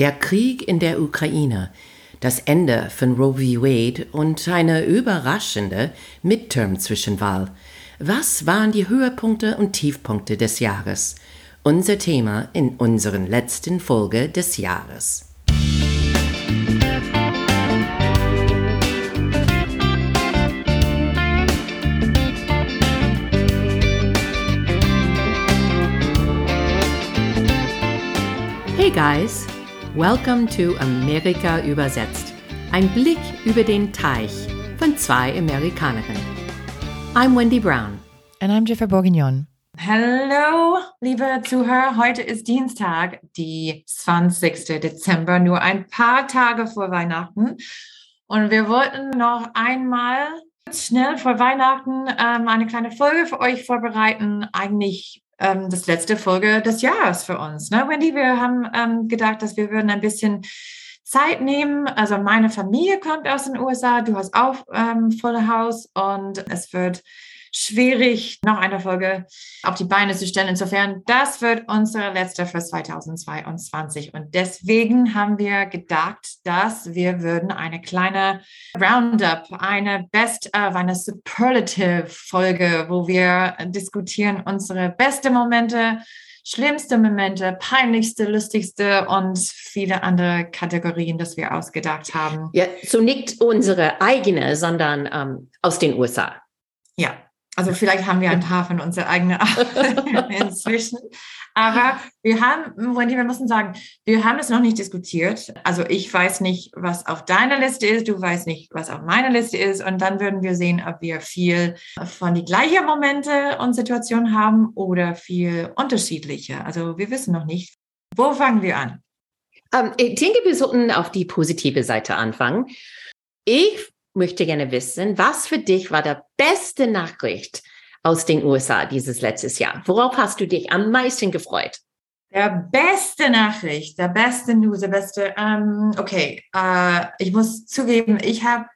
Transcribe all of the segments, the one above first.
Der Krieg in der Ukraine, das Ende von Roe v. Wade und eine überraschende Midterm-Zwischenwahl. Was waren die Höhepunkte und Tiefpunkte des Jahres? Unser Thema in unseren letzten Folge des Jahres. Hey guys! Welcome to Amerika übersetzt. Ein Blick über den Teich von zwei Amerikanerinnen. I'm Wendy Brown. And I'm Jennifer Bourguignon. Hallo, liebe Zuhörer. Heute ist Dienstag, die 20. Dezember, nur ein paar Tage vor Weihnachten. Und wir wollten noch einmal schnell vor Weihnachten ähm, eine kleine Folge für euch vorbereiten. Eigentlich ähm, das letzte Folge des Jahres für uns. Ne? Wendy, wir haben ähm, gedacht, dass wir würden ein bisschen Zeit nehmen. Also meine Familie kommt aus den USA, du hast auch ähm, Full House und es wird schwierig, noch eine Folge auf die Beine zu stellen. Insofern, das wird unsere letzte für 2022. Und deswegen haben wir gedacht, dass wir würden eine kleine Roundup, eine Best of, eine Superlative Folge, wo wir diskutieren unsere beste Momente, schlimmste Momente, peinlichste, lustigste und viele andere Kategorien, das wir ausgedacht haben. Ja, so nicht unsere eigene, sondern ähm, aus den USA. Ja, also vielleicht haben wir ein paar von unserer eigenen inzwischen. Aber wir haben, Wendy, wir müssen sagen, wir haben es noch nicht diskutiert. Also ich weiß nicht, was auf deiner Liste ist, du weißt nicht, was auf meiner Liste ist. Und dann würden wir sehen, ob wir viel von die gleichen Momente und Situationen haben oder viel unterschiedliche. Also wir wissen noch nicht. Wo fangen wir an? Ähm, ich denke, wir sollten auf die positive Seite anfangen. Ich möchte gerne wissen, was für dich war der beste Nachricht aus den USA dieses letztes Jahr? Worauf hast du dich am meisten gefreut? Der beste Nachricht, der beste News, der beste, ähm, okay, äh, ich muss zugeben, ich habe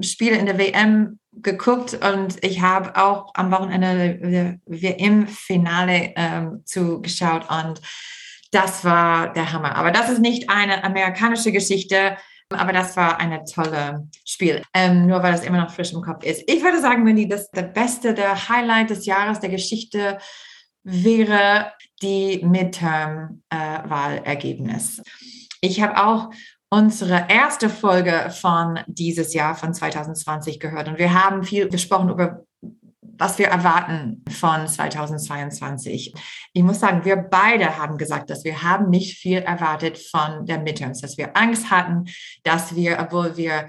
Spiele in der WM geguckt und ich habe auch am Wochenende WM-Finale ähm, zugeschaut und das war der Hammer. Aber das ist nicht eine amerikanische Geschichte. Aber das war eine tolle Spiel, ähm, nur weil das immer noch frisch im Kopf ist. Ich würde sagen, wenn die das der beste, der Highlight des Jahres, der Geschichte wäre die Midterm-Wahlergebnis. Äh, ich habe auch unsere erste Folge von dieses Jahr, von 2020 gehört und wir haben viel gesprochen über was wir erwarten von 2022. Ich muss sagen, wir beide haben gesagt, dass wir haben nicht viel erwartet von der Midterms, dass wir Angst hatten, dass wir, obwohl wir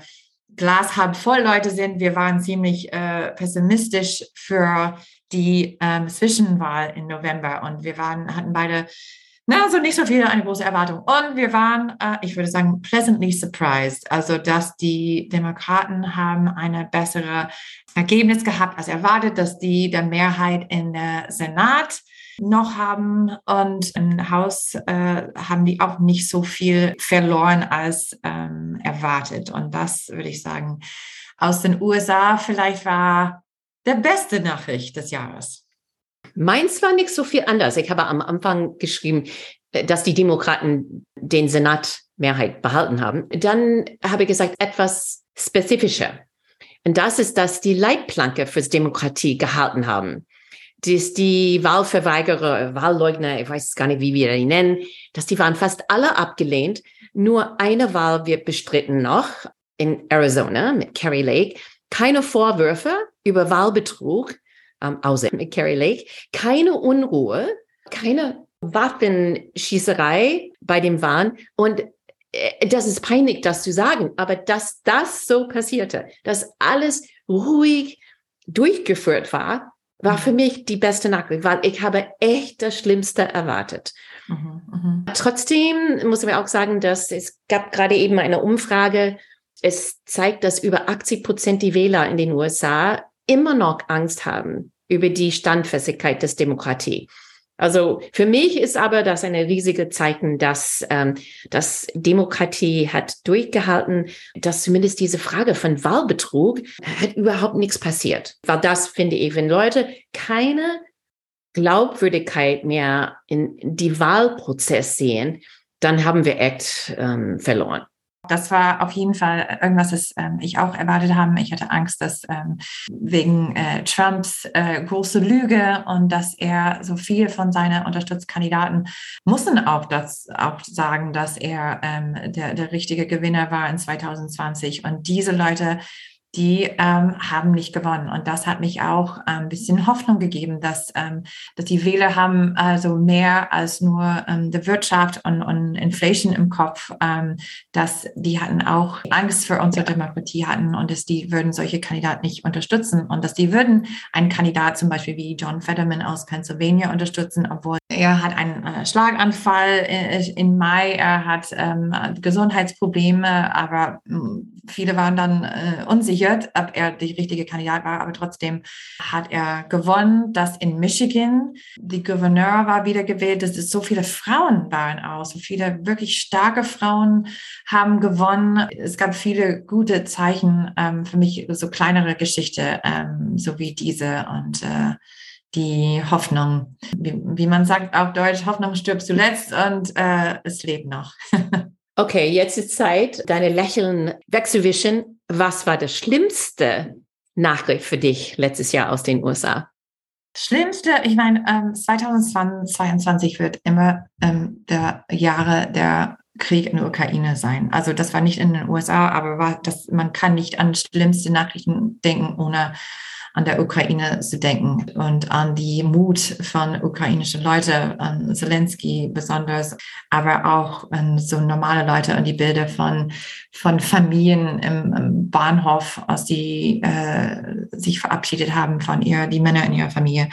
Glas halb voll Leute sind, wir waren ziemlich äh, pessimistisch für die ähm, Zwischenwahl im November und wir waren, hatten beide na, also nicht so viel, eine große Erwartung. Und wir waren, äh, ich würde sagen, pleasantly surprised. Also, dass die Demokraten haben eine bessere Ergebnis gehabt als erwartet, dass die der Mehrheit in der Senat noch haben und im Haus äh, haben die auch nicht so viel verloren als ähm, erwartet. Und das würde ich sagen, aus den USA vielleicht war der beste Nachricht des Jahres. Meins war nicht so viel anders. Ich habe am Anfang geschrieben, äh, dass die Demokraten den Senat Mehrheit behalten haben. Dann habe ich gesagt, etwas spezifischer. Und das ist, dass die Leitplanke fürs Demokratie gehalten haben. Dass die Wahlverweigerer, Wahlleugner, ich weiß gar nicht, wie wir die nennen, dass die waren fast alle abgelehnt. Nur eine Wahl wird bestritten noch in Arizona mit Kerry Lake. Keine Vorwürfe über Wahlbetrug ähm, außer mit Carrie Lake. Keine Unruhe, keine Waffenschießerei bei dem Wahn. Und äh, das ist peinlich, das zu sagen, aber dass das so passierte, dass alles ruhig durchgeführt war, war für mich die beste Nachricht, weil ich habe echt das Schlimmste erwartet. Mhm, mh. Trotzdem muss ich auch sagen, dass es gab gerade eben eine Umfrage. Es zeigt, dass über 80 Prozent die Wähler in den USA immer noch Angst haben über die Standfestigkeit des Demokratie. Also für mich ist aber das eine riesige Zeichen, dass ähm, dass Demokratie hat durchgehalten, dass zumindest diese Frage von Wahlbetrug hat überhaupt nichts passiert. Weil das finde ich, wenn Leute keine Glaubwürdigkeit mehr in die Wahlprozess sehen, dann haben wir echt ähm, verloren. Das war auf jeden Fall irgendwas, das ähm, ich auch erwartet habe. Ich hatte Angst, dass ähm, wegen äh, Trumps äh, große Lüge und dass er so viel von seinen Unterstützkandidaten mussten auch das auch sagen, dass er ähm, der, der richtige Gewinner war in 2020. Und diese Leute die ähm, haben nicht gewonnen. Und das hat mich auch ein ähm, bisschen Hoffnung gegeben, dass, ähm, dass die Wähler haben also mehr als nur ähm, die Wirtschaft und, und Inflation im Kopf, ähm, dass die hatten auch Angst für unsere Demokratie hatten und dass die würden solche Kandidaten nicht unterstützen und dass die würden einen Kandidat zum Beispiel wie John Fetterman aus Pennsylvania unterstützen, obwohl er hat einen äh, Schlaganfall in, in, Mai, er hat ähm, Gesundheitsprobleme, aber mh, viele waren dann äh, unsicher ob er die richtige Kandidat war, aber trotzdem hat er gewonnen, dass in Michigan die Gouverneur war wiedergewählt, dass es so viele Frauen waren auch, so viele wirklich starke Frauen haben gewonnen. Es gab viele gute Zeichen ähm, für mich, so kleinere Geschichte, ähm, so wie diese und äh, die Hoffnung, wie, wie man sagt auf Deutsch, Hoffnung stirbt zuletzt und äh, es lebt noch. Okay, jetzt ist Zeit, deine Lächeln wegzuwischen. Was war das schlimmste Nachricht für dich letztes Jahr aus den USA? Schlimmste, ich meine, ähm, 2022 wird immer ähm, der Jahre der Krieg in der Ukraine sein. Also das war nicht in den USA, aber war das, man kann nicht an schlimmste Nachrichten denken, ohne an der Ukraine zu denken und an die Mut von ukrainischen Leuten, an Zelensky besonders, aber auch an so normale Leute und die Bilder von, von Familien im, im Bahnhof, aus die äh, sich verabschiedet haben von ihr, die Männer in ihrer Familie.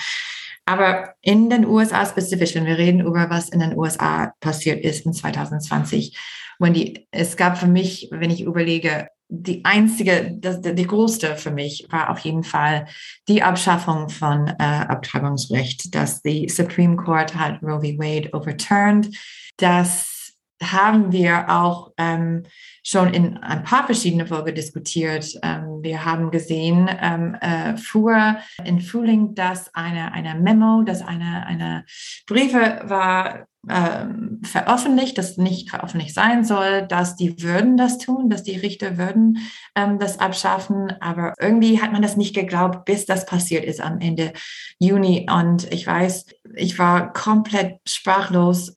Aber in den USA spezifisch, wenn wir reden über was in den USA passiert ist in 2020, Wendy, es gab für mich, wenn ich überlege, die einzige, das, die größte für mich war auf jeden Fall die Abschaffung von äh, Abtreibungsrecht, dass die Supreme Court hat Roe v. Wade overturned. Das haben wir auch ähm, schon in ein paar verschiedene Folgen diskutiert. Ähm, wir haben gesehen, ähm, äh, vor in Frühling, dass eine, eine Memo, dass eine, eine Briefe war ähm, veröffentlicht, das nicht veröffentlicht sein soll, dass die würden das tun, dass die Richter würden ähm, das abschaffen. Aber irgendwie hat man das nicht geglaubt, bis das passiert ist am Ende Juni. Und ich weiß, ich war komplett sprachlos,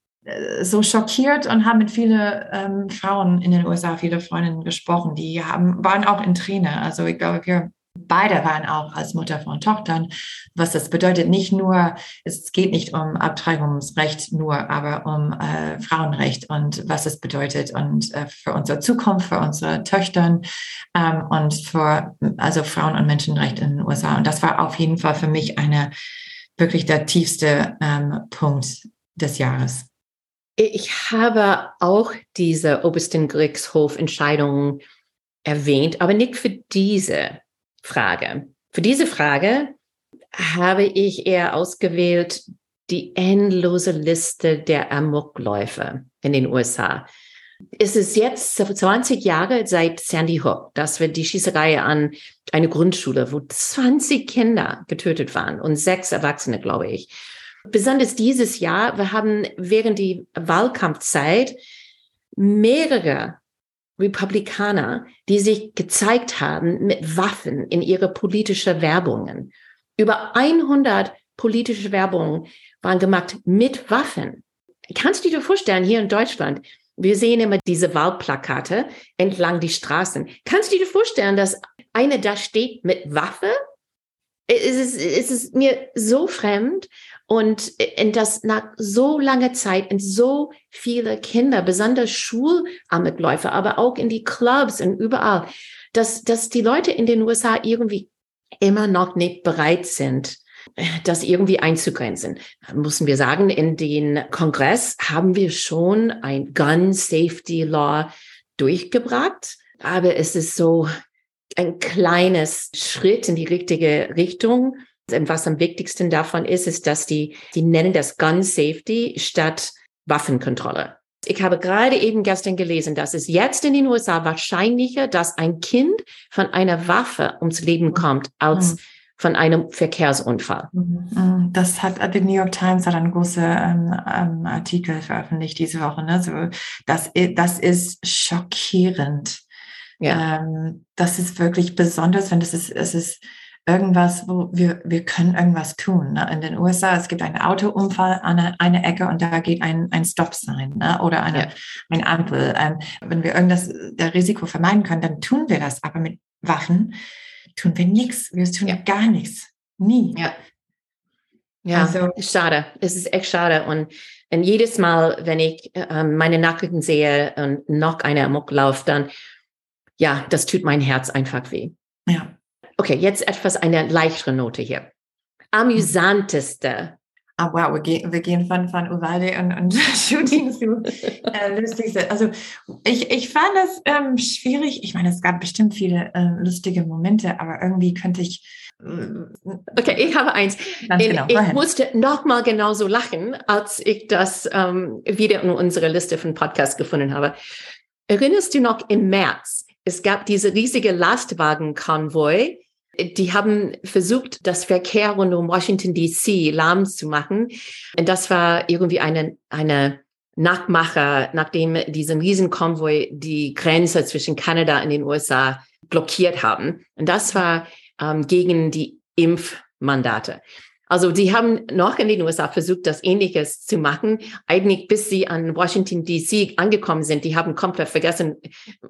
so schockiert und habe mit vielen ähm, Frauen in den USA, viele Freundinnen gesprochen, die haben, waren auch in Tränen. Also ich glaube, wir Beide waren auch als Mutter von Tochtern, was das bedeutet. Nicht nur, es geht nicht um Abtreibungsrecht nur, aber um äh, Frauenrecht und was es bedeutet und äh, für unsere Zukunft, für unsere Töchter ähm, und für also Frauen- und Menschenrecht in den USA. Und das war auf jeden Fall für mich eine wirklich der tiefste ähm, Punkt des Jahres. Ich habe auch diese Obersten Gerichtshof-Entscheidung erwähnt, aber nicht für diese Frage. Für diese Frage habe ich eher ausgewählt die endlose Liste der Amokläufe in den USA. Es ist jetzt 20 Jahre seit Sandy Hook, dass wir die Schießerei an eine Grundschule, wo 20 Kinder getötet waren und sechs Erwachsene, glaube ich. Besonders dieses Jahr, wir haben während die Wahlkampfzeit mehrere Republikaner, die sich gezeigt haben mit Waffen in ihre politische Werbungen. Über 100 politische Werbungen waren gemacht mit Waffen. Kannst du dir vorstellen, hier in Deutschland, wir sehen immer diese Wahlplakate entlang die Straßen. Kannst du dir vorstellen, dass eine da steht mit Waffe? Es ist, es ist mir so fremd und in das nach so langer Zeit in so viele Kinder, besonders Schulamtläufer, aber auch in die Clubs und überall, dass, dass die Leute in den USA irgendwie immer noch nicht bereit sind, das irgendwie einzugrenzen. Müssen wir sagen, in den Kongress haben wir schon ein Gun Safety Law durchgebracht, aber es ist so ein kleines Schritt in die richtige Richtung. Und was am wichtigsten davon ist, ist, dass die, die nennen das Gun Safety statt Waffenkontrolle. Ich habe gerade eben gestern gelesen, dass es jetzt in den USA wahrscheinlicher, dass ein Kind von einer Waffe ums Leben kommt, als mhm. von einem Verkehrsunfall. Mhm. Das hat die New York Times hat einen großen ähm, ähm, Artikel veröffentlicht diese Woche. Ne? So, das, das ist schockierend. Ja. Ähm, das ist wirklich besonders, wenn das ist, es ist irgendwas, wo wir, wir können irgendwas tun. Ne? In den USA, es gibt einen Autounfall an eine, eine Ecke und da geht ein, ein Stop-Sign ne? oder eine, ja. ein Ampel. Ähm, wenn wir irgendwas, der Risiko vermeiden können, dann tun wir das. Aber mit Waffen tun wir nichts. Wir tun ja. gar nichts. Nie. Ja. Ja, also, schade. Es ist echt schade. Und, und jedes Mal, wenn ich äh, meine Nachrichten sehe und noch eine Amoklauf, dann, ja, das tut mein Herz einfach weh. Ja. Okay, jetzt etwas eine leichtere Note hier. Amüsanteste. Ah, wow, wir gehen, wir gehen von, von Uvalde und, und Shooting zu äh, lustigste. Also ich, ich fand das ähm, schwierig. Ich meine, es gab bestimmt viele äh, lustige Momente, aber irgendwie könnte ich. Äh, okay, ich habe eins. Genau, ich musste nochmal genauso lachen, als ich das ähm, wieder in unsere Liste von Podcasts gefunden habe. Erinnerst du noch im März? Es gab diese riesige Lastwagenkonvoi die haben versucht, das Verkehr rund um Washington DC lahm zu machen. Und das war irgendwie eine, eine Nachmacher, nachdem diesen Riesenkonvoi die Grenze zwischen Kanada und den USA blockiert haben. Und das war ähm, gegen die Impfmandate. Also die haben noch in den USA versucht, das Ähnliches zu machen, eigentlich bis sie an Washington DC angekommen sind. Die haben komplett vergessen,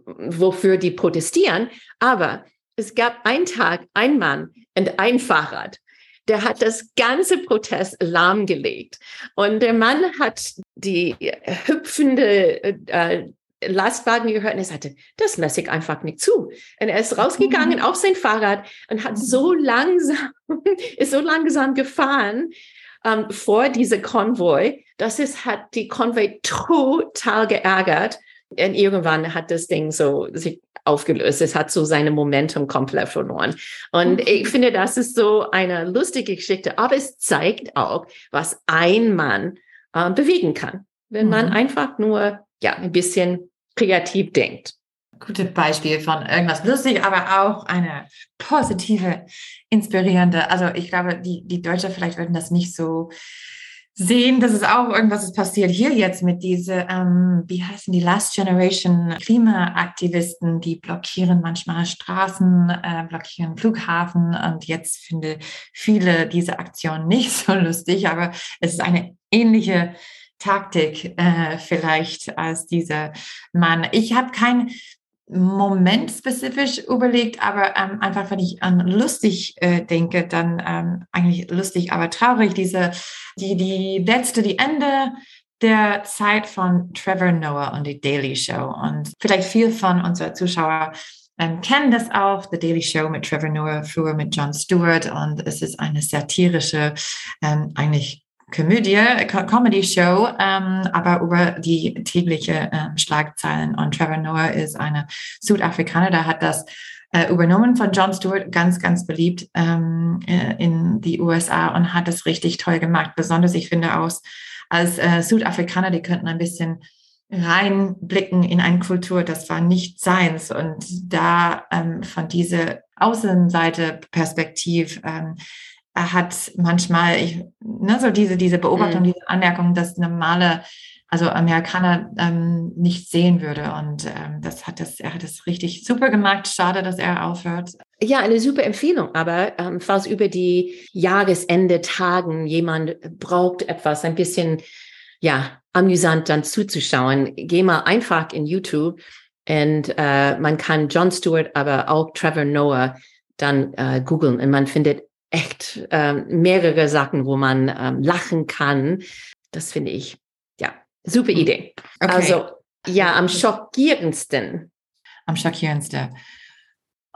wofür die protestieren. Aber es gab einen Tag, ein Mann und ein Fahrrad. Der hat das ganze Protest lahmgelegt. Und der Mann hat die hüpfende äh, Lastwagen gehört und er sagte, das lasse ich einfach nicht zu. Und er ist rausgegangen mhm. auf sein Fahrrad und hat so langsam, ist so langsam gefahren ähm, vor diese Konvoi, dass es hat die Konvoi total geärgert. Und irgendwann hat das Ding so sich aufgelöst. Es hat so seine Momentum komplett verloren. Und ich finde, das ist so eine lustige Geschichte, aber es zeigt auch, was ein Mann äh, bewegen kann, wenn mhm. man einfach nur ja ein bisschen kreativ denkt. Gutes Beispiel von irgendwas lustig, aber auch eine positive, inspirierende. Also ich glaube, die, die Deutsche vielleicht würden das nicht so sehen, dass es auch irgendwas ist passiert hier jetzt mit diese, ähm, wie heißen die Last Generation Klimaaktivisten, die blockieren manchmal Straßen, äh, blockieren Flughafen und jetzt finde viele diese Aktion nicht so lustig, aber es ist eine ähnliche Taktik äh, vielleicht als dieser Mann. Ich habe kein Moment spezifisch überlegt, aber ähm, einfach, wenn ich an lustig äh, denke, dann ähm, eigentlich lustig, aber traurig, diese, die, die letzte, die Ende der Zeit von Trevor Noah und die Daily Show. Und vielleicht viel von unseren Zuschauern ähm, kennen das auch, The Daily Show mit Trevor Noah, früher mit Jon Stewart. Und es ist eine satirische, ähm, eigentlich Komödie, Comedy-Show, ähm, aber über die tägliche äh, Schlagzeilen. Und Trevor Noah ist eine Südafrikaner, der hat das äh, übernommen von Jon Stewart, ganz, ganz beliebt ähm, äh, in die USA und hat es richtig toll gemacht. Besonders, ich finde, aus als äh, Südafrikaner, die könnten ein bisschen reinblicken in eine Kultur, das war nicht seins. Und da ähm, von dieser Außenseite Perspektiv ähm, hat manchmal, ich, ne, so diese, diese Beobachtung, mhm. diese Anmerkung, dass normale, also Amerikaner ähm, nicht sehen würde. Und ähm, das hat das, er hat es richtig super gemacht. Schade, dass er aufhört. Ja, eine super Empfehlung. Aber ähm, falls über die Jahresende Tagen jemand braucht etwas ein bisschen, ja, amüsant dann zuzuschauen, geh mal einfach in YouTube und äh, man kann John Stewart, aber auch Trevor Noah dann äh, googeln und man findet echt ähm, mehrere Sachen, wo man ähm, lachen kann. Das finde ich, ja, super hm. Idee. Okay. Also, ja, am schockierendsten. Am schockierendsten.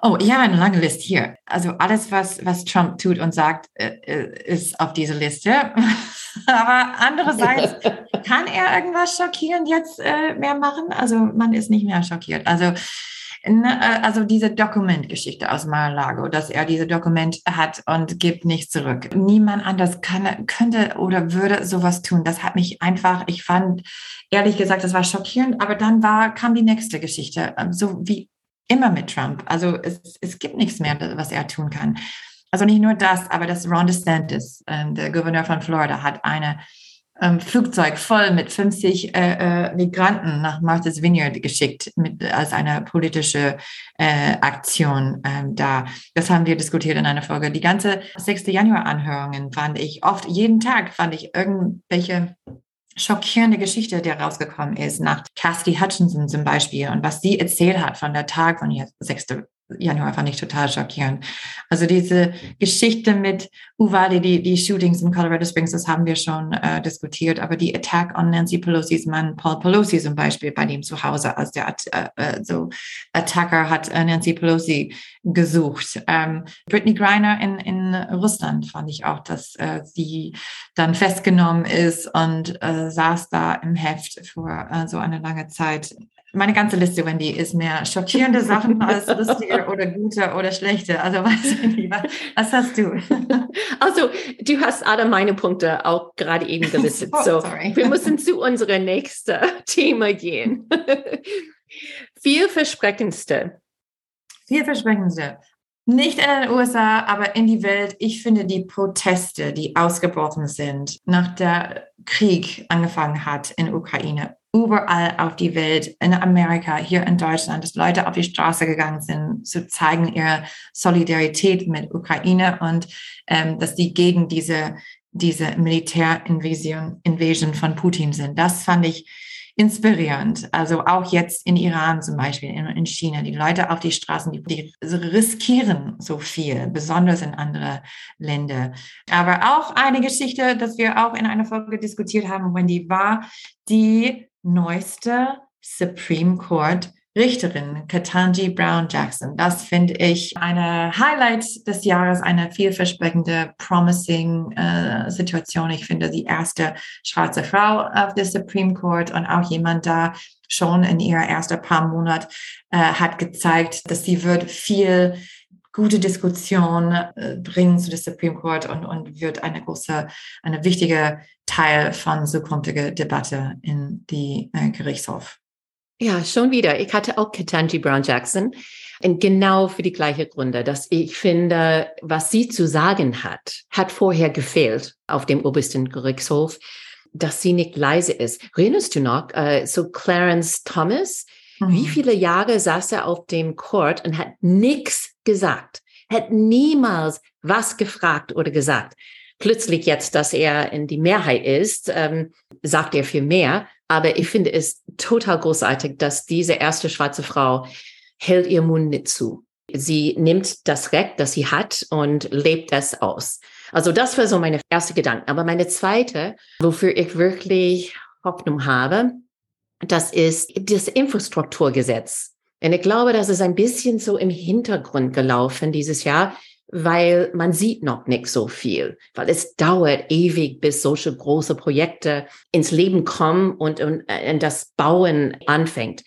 Oh, ich habe eine lange Liste hier. Also alles, was, was Trump tut und sagt, äh, äh ist auf dieser Liste. Aber andererseits, kann er irgendwas schockierend jetzt äh, mehr machen? Also man ist nicht mehr schockiert. Also Ne, äh, also diese Dokumentgeschichte aus Mar-a-Lago, dass er diese Dokument hat und gibt nicht zurück. Niemand anders kann, könnte oder würde sowas tun. Das hat mich einfach, ich fand, ehrlich gesagt, das war schockierend, aber dann war, kam die nächste Geschichte, ähm, so wie immer mit Trump. Also es, es gibt nichts mehr, was er tun kann. also nicht nur das, aber das Ron DeSantis, ähm, der Gouverneur von Florida, hat eine ähm, Flugzeug voll mit 50 äh, äh, Migranten nach Martha's Vineyard geschickt mit, als eine politische äh, Aktion ähm, da. Das haben wir diskutiert in einer Folge. Die ganze 6. Januar-Anhörungen fand ich oft, jeden Tag fand ich irgendwelche schockierende Geschichte, die rausgekommen ist, nach Cassidy Hutchinson zum Beispiel und was sie erzählt hat von der Tag von ihr 6. Januar fand ich total schockierend. Also diese Geschichte mit Uvalde, die, die Shootings in Colorado Springs, das haben wir schon äh, diskutiert, aber die Attack on Nancy Pelosi's Mann, Paul Pelosi zum Beispiel, bei dem zu Hause, als der äh, äh, so Attacker hat äh, Nancy Pelosi gesucht. Ähm, Brittany Griner in, in Russland fand ich auch, dass äh, sie dann festgenommen ist und äh, saß da im Heft für äh, so eine lange Zeit meine ganze Liste, Wendy, ist mehr schockierende Sachen als lustige oder gute oder schlechte. Also was, was hast du? Also du hast alle meine Punkte auch gerade eben gelistet. Oh, so, sorry. wir müssen zu unserem nächsten Thema gehen. Vielversprechendste. Vielversprechendste. Nicht in den USA, aber in die Welt. Ich finde die Proteste, die ausgebrochen sind, nach der Krieg angefangen hat in Ukraine, überall auf die Welt, in Amerika, hier in Deutschland, dass Leute auf die Straße gegangen sind, zu zeigen ihre Solidarität mit Ukraine und ähm, dass die gegen diese, diese Militärinvasion Invasion von Putin sind. Das fand ich inspirierend. Also auch jetzt in Iran zum Beispiel, in, in China, die Leute auf die Straßen, die, die riskieren so viel, besonders in andere Länder. Aber auch eine Geschichte, dass wir auch in einer Folge diskutiert haben, wenn die war, die neueste Supreme Court Richterin Katanji Brown Jackson. Das finde ich eine Highlight des Jahres, eine vielversprechende, promising äh, Situation. Ich finde die erste schwarze Frau auf der Supreme Court und auch jemand da schon in ihrer ersten paar Monat äh, hat gezeigt, dass sie wird viel gute Diskussion äh, bringen zu der Supreme Court und, und wird eine große, eine wichtige Teil von zukünftiger Debatte in die äh, Gerichtshof. Ja, schon wieder. Ich hatte auch Ketanji Brown Jackson. Und genau für die gleiche Gründe, dass ich finde, was sie zu sagen hat, hat vorher gefehlt auf dem obersten Gerichtshof, dass sie nicht leise ist. Erinnerst du noch, äh, so Clarence Thomas, mhm. wie viele Jahre saß er auf dem Court und hat nichts gesagt, hat niemals was gefragt oder gesagt. Plötzlich jetzt, dass er in die Mehrheit ist, ähm, sagt er viel mehr. Aber ich finde es total großartig, dass diese erste schwarze Frau hält ihr Mund nicht zu. Sie nimmt das Recht, das sie hat und lebt es aus. Also das war so meine erste Gedanke. Aber meine zweite, wofür ich wirklich Hoffnung habe, das ist das Infrastrukturgesetz. Und ich glaube, das ist ein bisschen so im Hintergrund gelaufen dieses Jahr weil man sieht noch nicht so viel, weil es dauert ewig, bis solche große Projekte ins Leben kommen und, und, und äh, das Bauen anfängt.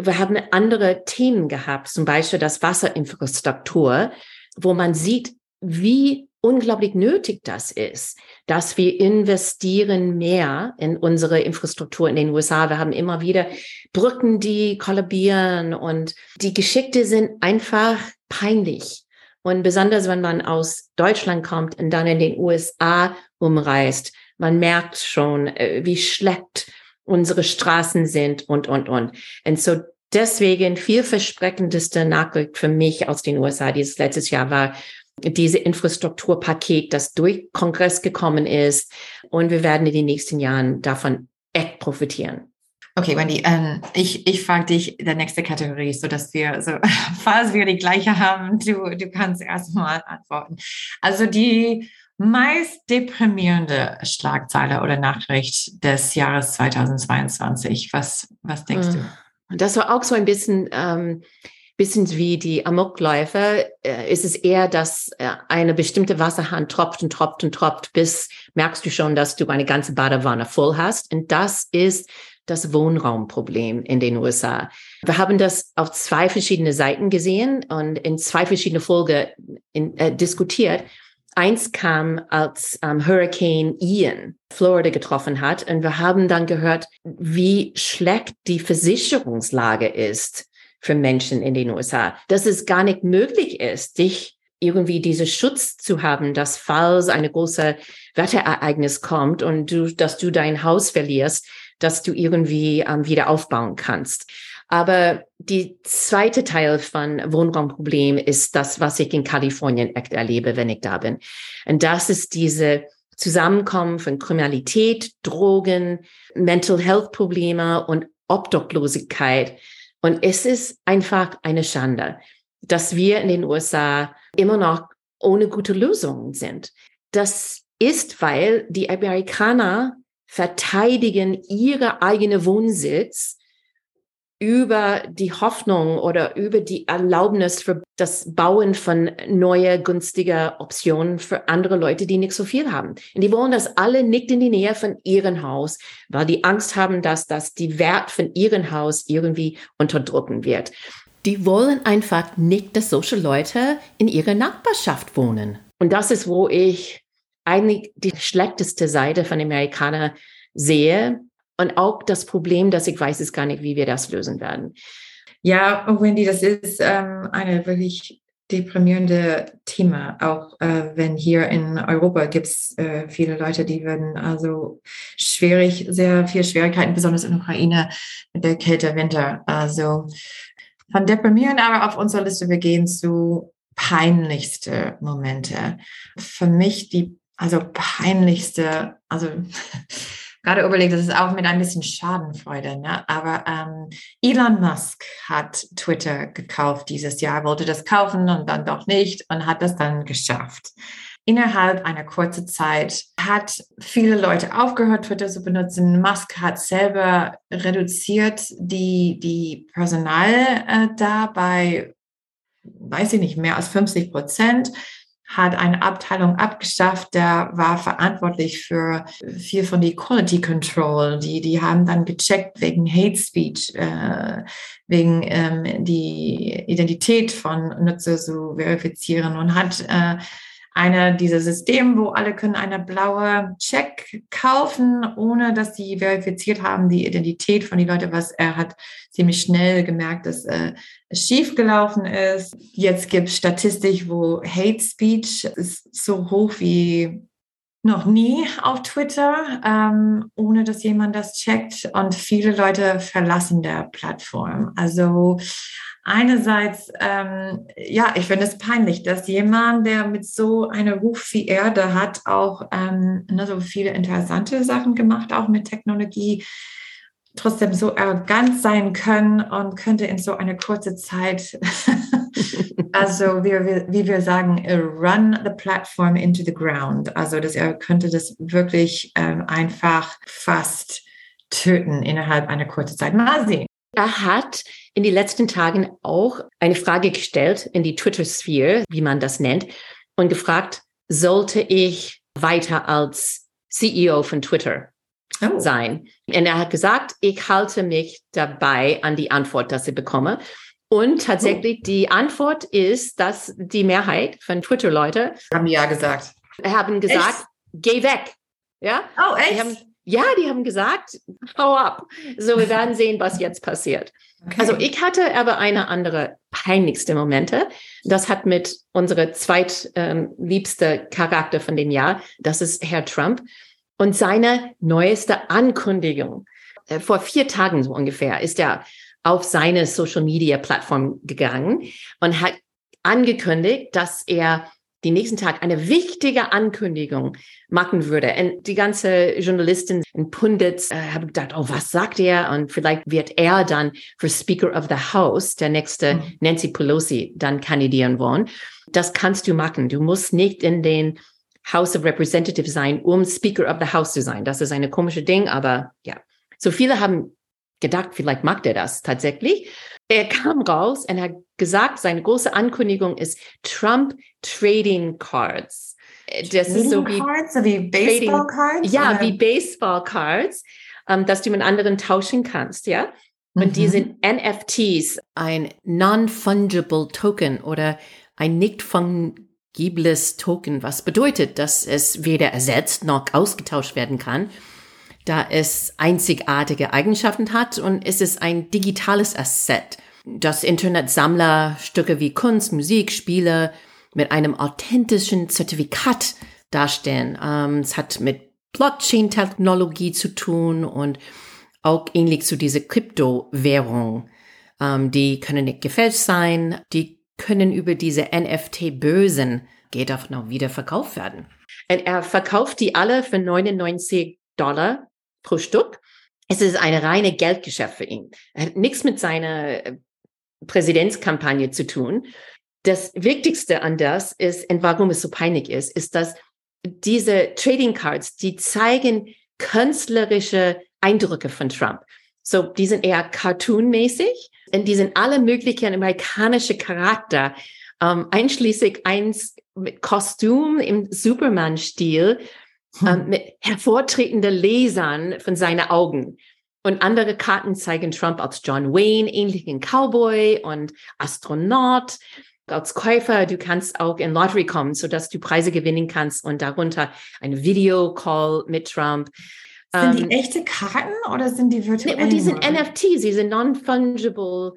Wir haben andere Themen gehabt, zum Beispiel das Wasserinfrastruktur, wo man sieht, wie unglaublich nötig das ist, dass wir investieren mehr in unsere Infrastruktur in den USA. Wir haben immer wieder Brücken, die kollabieren und die Geschichte sind einfach peinlich. Und besonders, wenn man aus Deutschland kommt und dann in den USA umreist, man merkt schon, äh, wie schlecht unsere Straßen sind und, und, und. Und so deswegen vielversprechendeste Nachricht für mich aus den USA dieses letztes Jahr war diese Infrastrukturpaket, das durch Kongress gekommen ist. Und wir werden in den nächsten Jahren davon echt profitieren. Okay, Wendy, ähm, ich, ich frage dich der nächste Kategorie, so dass wir, so, falls wir die gleiche haben, du, du kannst erstmal antworten. Also die meist deprimierende Schlagzeile oder Nachricht des Jahres 2022. Was, was denkst du? Hm. Das war auch so ein bisschen, ähm, bisschen wie die Amokläufe. Äh, ist es eher, dass äh, eine bestimmte Wasserhahn tropft und tropft und tropft, bis merkst du schon, dass du eine ganze Badewanne voll hast. Und das ist das Wohnraumproblem in den USA. Wir haben das auf zwei verschiedene Seiten gesehen und in zwei verschiedene Folgen äh, diskutiert. Eins kam, als ähm, Hurricane Ian Florida getroffen hat und wir haben dann gehört, wie schlecht die Versicherungslage ist für Menschen in den USA, dass es gar nicht möglich ist, dich irgendwie diese Schutz zu haben, dass falls eine große Wetterereignis kommt und du, dass du dein Haus verlierst, dass du irgendwie ähm, wieder aufbauen kannst. Aber die zweite Teil von Wohnraumproblem ist das, was ich in Kalifornien echt erlebe, wenn ich da bin. Und das ist diese Zusammenkommen von Kriminalität, Drogen, Mental Health Probleme und Obdachlosigkeit. Und es ist einfach eine Schande, dass wir in den USA immer noch ohne gute Lösungen sind. Das ist, weil die Amerikaner verteidigen ihre eigene Wohnsitz über die Hoffnung oder über die Erlaubnis für das Bauen von neue, günstige Optionen für andere Leute, die nicht so viel haben. Und die wollen das alle nicht in die Nähe von ihrem Haus, weil die Angst haben, dass das die Wert von ihrem Haus irgendwie unterdrücken wird. Die wollen einfach nicht, dass solche Leute in ihrer Nachbarschaft wohnen. Und das ist, wo ich eigentlich die schlechteste Seite von Amerikanern sehe, und auch das Problem, dass ich weiß es gar nicht, wie wir das lösen werden. Ja, Wendy, das ist ähm, eine wirklich deprimierende Thema, auch äh, wenn hier in Europa gibt es äh, viele Leute, die werden also schwierig, sehr viel Schwierigkeiten, besonders in der Ukraine mit der Kälte Winter. Also von deprimierend aber auf unserer Liste, wir gehen zu peinlichste Momente. Für mich die, also peinlichste, also gerade überlegt, das ist auch mit ein bisschen Schadenfreude. Ne? Aber ähm, Elon Musk hat Twitter gekauft dieses Jahr, wollte das kaufen und dann doch nicht und hat das dann geschafft. Innerhalb einer kurzen Zeit hat viele Leute aufgehört, Twitter zu benutzen. Musk hat selber reduziert die, die Personal äh, da bei, weiß ich nicht, mehr als 50 Prozent hat eine Abteilung abgeschafft, der war verantwortlich für viel von die Quality Control. Die, die haben dann gecheckt wegen Hate Speech, äh, wegen ähm, die Identität von Nutzer zu verifizieren und hat äh, eine dieser Systeme, wo alle können eine blaue Check kaufen, ohne dass sie verifiziert haben, die Identität von die Leute, was er hat ziemlich schnell gemerkt, dass äh, es schief gelaufen ist. Jetzt gibt es Statistik, wo Hate Speech ist so hoch wie noch nie auf Twitter, ähm, ohne dass jemand das checkt. Und viele Leute verlassen der Plattform. Also einerseits, ähm, ja, ich finde es peinlich, dass jemand, der mit so einer Ruf wie Erde hat, auch ähm, ne, so viele interessante Sachen gemacht, auch mit Technologie, trotzdem so arrogant sein können und könnte in so eine kurze Zeit, also wie wir, wie wir sagen, run the platform into the ground. Also dass er könnte das wirklich ähm, einfach fast töten innerhalb einer kurzen Zeit. Mal sehen. Er hat in den letzten Tagen auch eine Frage gestellt in die Twitter-Sphere, wie man das nennt, und gefragt, sollte ich weiter als CEO von Twitter oh. sein? Und er hat gesagt, ich halte mich dabei an die Antwort, dass ich bekomme. Und tatsächlich, oh. die Antwort ist, dass die Mehrheit von Twitter-Leute haben ja gesagt. Haben gesagt, echt? geh weg. Ja? Oh, echt? Die haben, ja, die haben gesagt, hau ab. So, wir werden sehen, was jetzt passiert. Okay. Also ich hatte aber eine andere peinlichste Momente. Das hat mit unserer zweitliebste ähm, Charakter von dem Jahr, das ist Herr Trump und seine neueste Ankündigung. Äh, vor vier Tagen so ungefähr ist er auf seine Social Media Plattform gegangen und hat angekündigt, dass er die nächsten Tag eine wichtige Ankündigung machen würde. Und die ganze Journalistin und Pundits äh, haben gedacht, oh, was sagt er? Und vielleicht wird er dann für Speaker of the House, der nächste mhm. Nancy Pelosi, dann kandidieren wollen. Das kannst du machen. Du musst nicht in den House of Representatives sein, um Speaker of the House zu sein. Das ist eine komische Ding, aber ja. So viele haben gedacht, vielleicht mag er das tatsächlich. Er kam raus und hat gesagt, seine große Ankündigung ist Trump Trading Cards. Das Trading ist so wie, Cards, so wie Baseball Cards? Ja, oder? wie Baseball Cards, ähm, dass du mit anderen tauschen kannst, ja. Und mhm. die sind NFTs, ein Non-Fungible Token oder ein nicht fungibles Token, was bedeutet, dass es weder ersetzt noch ausgetauscht werden kann da es einzigartige Eigenschaften hat und es ist ein digitales Asset, das Internetsammler Stücke wie Kunst, Musik, Spiele mit einem authentischen Zertifikat darstellen. Ähm, es hat mit Blockchain-Technologie zu tun und auch ähnlich zu dieser Kryptowährung. Ähm, die können nicht gefälscht sein, die können über diese NFT-Bösen geht auch noch wieder verkauft werden. Und er verkauft die alle für 99 Dollar pro Stück. Es ist eine reine Geldgeschäft für ihn. Er hat nichts mit seiner äh, Präsidentskampagne zu tun. Das Wichtigste an das ist, und warum es so peinlich ist, ist, dass diese Trading Cards, die zeigen künstlerische Eindrücke von Trump. So, die sind eher cartoonmäßig und die sind alle möglichen amerikanische Charakter, ähm, einschließlich eins mit Kostüm im Superman-Stil. Ähm, mit hervortretenden Lesern von seinen Augen. Und andere Karten zeigen Trump als John Wayne, ähnlichen Cowboy und Astronaut. Als Käufer, du kannst auch in Lottery kommen, sodass du Preise gewinnen kannst und darunter ein Video-Call mit Trump. Sind die ähm, echte Karten oder sind die virtuell? Nee, und die sind NFTs, die sind non-fungible.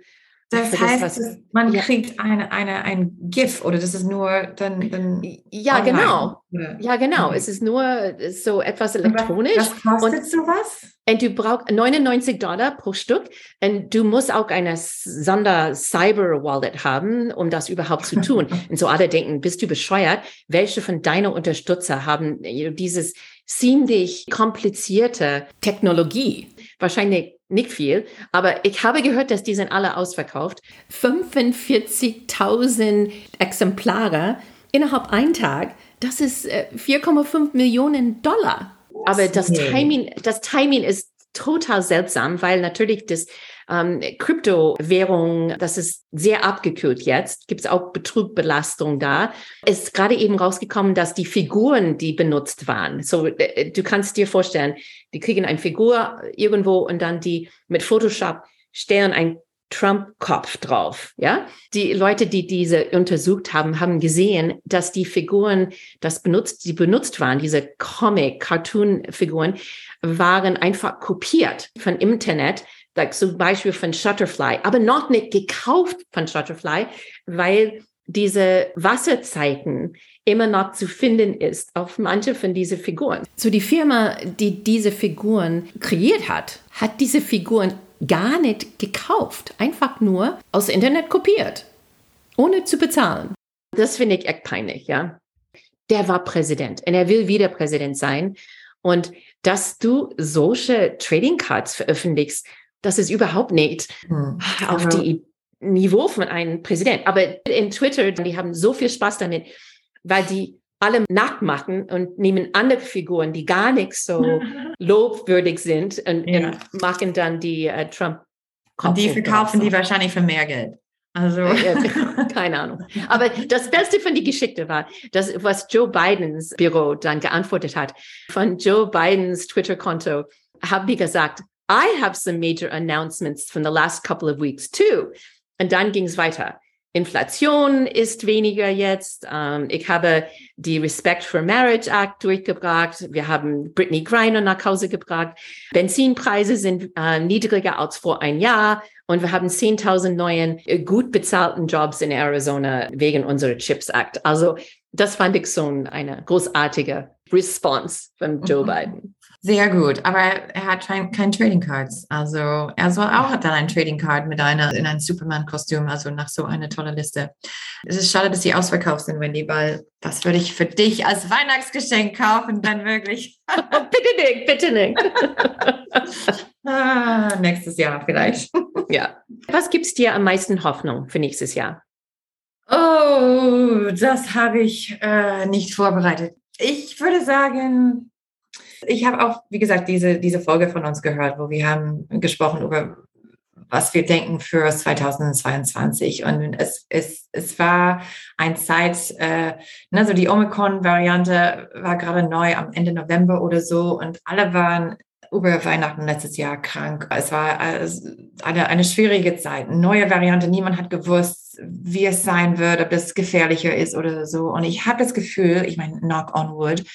Das heißt, das, man ja. kriegt eine, eine, ein GIF oder das ist nur dann. dann ja, online. genau. Ja, genau. Mhm. Es ist nur so etwas elektronisch. Was, was kostet und, sowas? Und du brauchst 99 Dollar pro Stück. Und du musst auch eine Sonder-Cyber-Wallet haben, um das überhaupt zu tun. und so alle denken, bist du bescheuert? Welche von deinen Unterstützer haben dieses ziemlich komplizierte Technologie? Wahrscheinlich nicht viel, aber ich habe gehört, dass die sind alle ausverkauft. 45.000 Exemplare innerhalb einen Tag. Das ist 4,5 äh, Millionen Dollar. Aber das Timing, das Timing ist total seltsam, weil natürlich das ähm, Kryptowährung, das ist sehr abgekühlt jetzt, gibt es auch Betrugbelastung da. Ist gerade eben rausgekommen, dass die Figuren, die benutzt waren, so äh, du kannst dir vorstellen, die kriegen eine Figur irgendwo und dann die mit Photoshop stellen ein Trump-Kopf drauf. Ja, die Leute, die diese untersucht haben, haben gesehen, dass die Figuren, das benutzt, die benutzt waren, diese Comic-Cartoon-Figuren, waren einfach kopiert von Internet like zum Beispiel von Shutterfly, aber noch nicht gekauft von Shutterfly, weil diese Wasserzeiten immer noch zu finden ist auf manche von diesen Figuren. So die Firma, die diese Figuren kreiert hat, hat diese Figuren gar nicht gekauft, einfach nur aus Internet kopiert, ohne zu bezahlen. Das finde ich echt peinlich, ja. Der war Präsident und er will wieder Präsident sein. Und dass du solche Trading Cards veröffentlichst, das ist überhaupt nicht hm. auf ja. die Niveau von einem Präsident. Aber in Twitter, die haben so viel Spaß damit, weil die alle nachmachen und nehmen andere Figuren, die gar nicht so lobwürdig sind und, ja. und machen dann die äh, Trump. Und die verkaufen die wahrscheinlich für mehr Geld. Also. Keine Ahnung. Aber das Beste von die Geschichte war, dass, was Joe Bidens Büro dann geantwortet hat, von Joe Bidens Twitter-Konto, haben die gesagt, I have some major announcements from the last couple of weeks too. Und dann ging es weiter. Inflation ist weniger jetzt. Ähm, ich habe die Respect for Marriage Act durchgebracht. Wir haben Brittany Griner nach Hause gebracht. Benzinpreise sind äh, niedriger als vor ein Jahr. Und wir haben 10.000 neuen, äh, gut bezahlten Jobs in Arizona wegen unserer Chips Act. Also das fand ich so eine großartige Response von Joe mhm. Biden. Sehr gut, aber er hat kein, kein Trading Cards. Also er soll auch dann ein Trading Card mit einer in einem Superman-Kostüm, also nach so einer tolle Liste. Es ist schade, dass sie ausverkauft sind, Wendy, weil das würde ich für dich als Weihnachtsgeschenk kaufen, dann wirklich. bitte nicht, bitte nicht. ah, nächstes Jahr vielleicht. ja. Was gibt es dir am meisten Hoffnung für nächstes Jahr? Oh, das habe ich äh, nicht vorbereitet. Ich würde sagen, ich habe auch, wie gesagt, diese, diese Folge von uns gehört, wo wir haben gesprochen über, was wir denken für 2022. Und es, es, es war ein Zeit, äh, ne, so die Omikron-Variante war gerade neu am Ende November oder so und alle waren über Weihnachten letztes Jahr krank. Es war äh, eine, eine schwierige Zeit, neue Variante. Niemand hat gewusst, wie es sein wird, ob das gefährlicher ist oder so. Und ich habe das Gefühl, ich meine, knock on wood,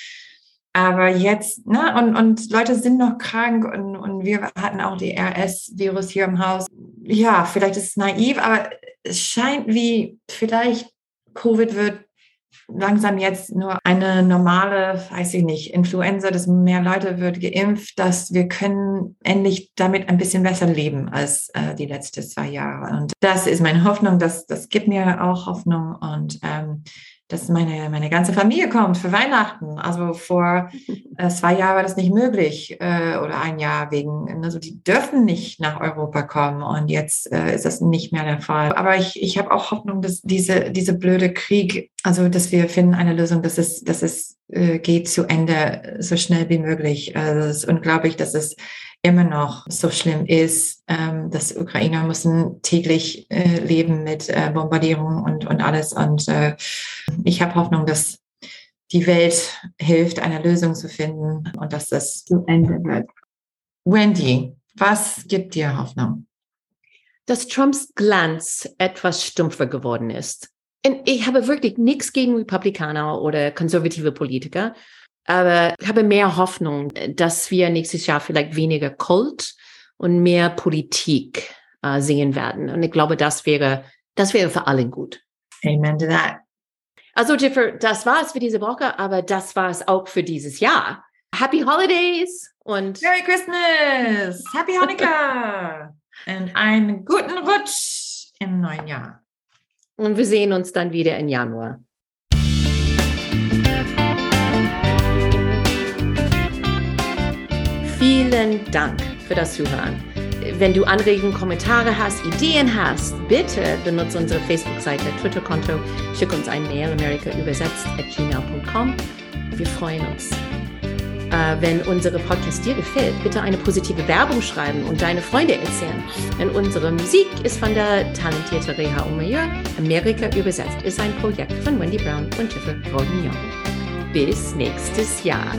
aber jetzt, ne, und, und Leute sind noch krank und, und wir hatten auch die RS-Virus hier im Haus. Ja, vielleicht ist es naiv, aber es scheint wie vielleicht Covid wird langsam jetzt nur eine normale, weiß ich nicht, Influenza, dass mehr Leute wird geimpft, dass wir können endlich damit ein bisschen besser leben als äh, die letzten zwei Jahre. Und das ist meine Hoffnung, das, das gibt mir auch Hoffnung und ähm, dass meine, meine ganze Familie kommt für Weihnachten. Also vor äh, zwei Jahren war das nicht möglich äh, oder ein Jahr wegen, also die dürfen nicht nach Europa kommen und jetzt äh, ist das nicht mehr der Fall. Aber ich, ich habe auch Hoffnung, dass diese, diese blöde Krieg, also dass wir finden eine Lösung, dass es, dass es äh, geht zu Ende so schnell wie möglich. Also es ist unglaublich, dass es immer noch so schlimm ist, ähm, dass Ukrainer müssen täglich äh, leben mit äh, Bombardierung und, und alles. Und äh, ich habe Hoffnung, dass die Welt hilft, eine Lösung zu finden und dass das zu Ende wird. Wendy, was gibt dir Hoffnung? Dass Trumps Glanz etwas stumpfer geworden ist. Und ich habe wirklich nichts gegen Republikaner oder konservative Politiker. Aber ich habe mehr Hoffnung, dass wir nächstes Jahr vielleicht weniger Kult und mehr Politik äh, sehen werden. Und ich glaube, das wäre, das wäre für alle gut. Amen to that. Also, Jiffer, das war es für diese Woche, aber das war es auch für dieses Jahr. Happy Holidays und Merry Christmas! Happy Hanukkah! und einen guten Rutsch im neuen Jahr. Und wir sehen uns dann wieder im Januar. Vielen Dank für das Zuhören. Wenn du Anregungen, Kommentare hast, Ideen hast, bitte benutze unsere Facebook-Seite, Twitter-Konto, schick uns ein Mail, America übersetzt at gmail.com. Wir freuen uns. Äh, wenn unsere Podcast dir gefällt, bitte eine positive Werbung schreiben und deine Freunde erzählen. Denn unsere Musik ist von der talentierten Reha Omeyer. Amerika übersetzt ist ein Projekt von Wendy Brown und Tiffel Bourguignon. Bis nächstes Jahr.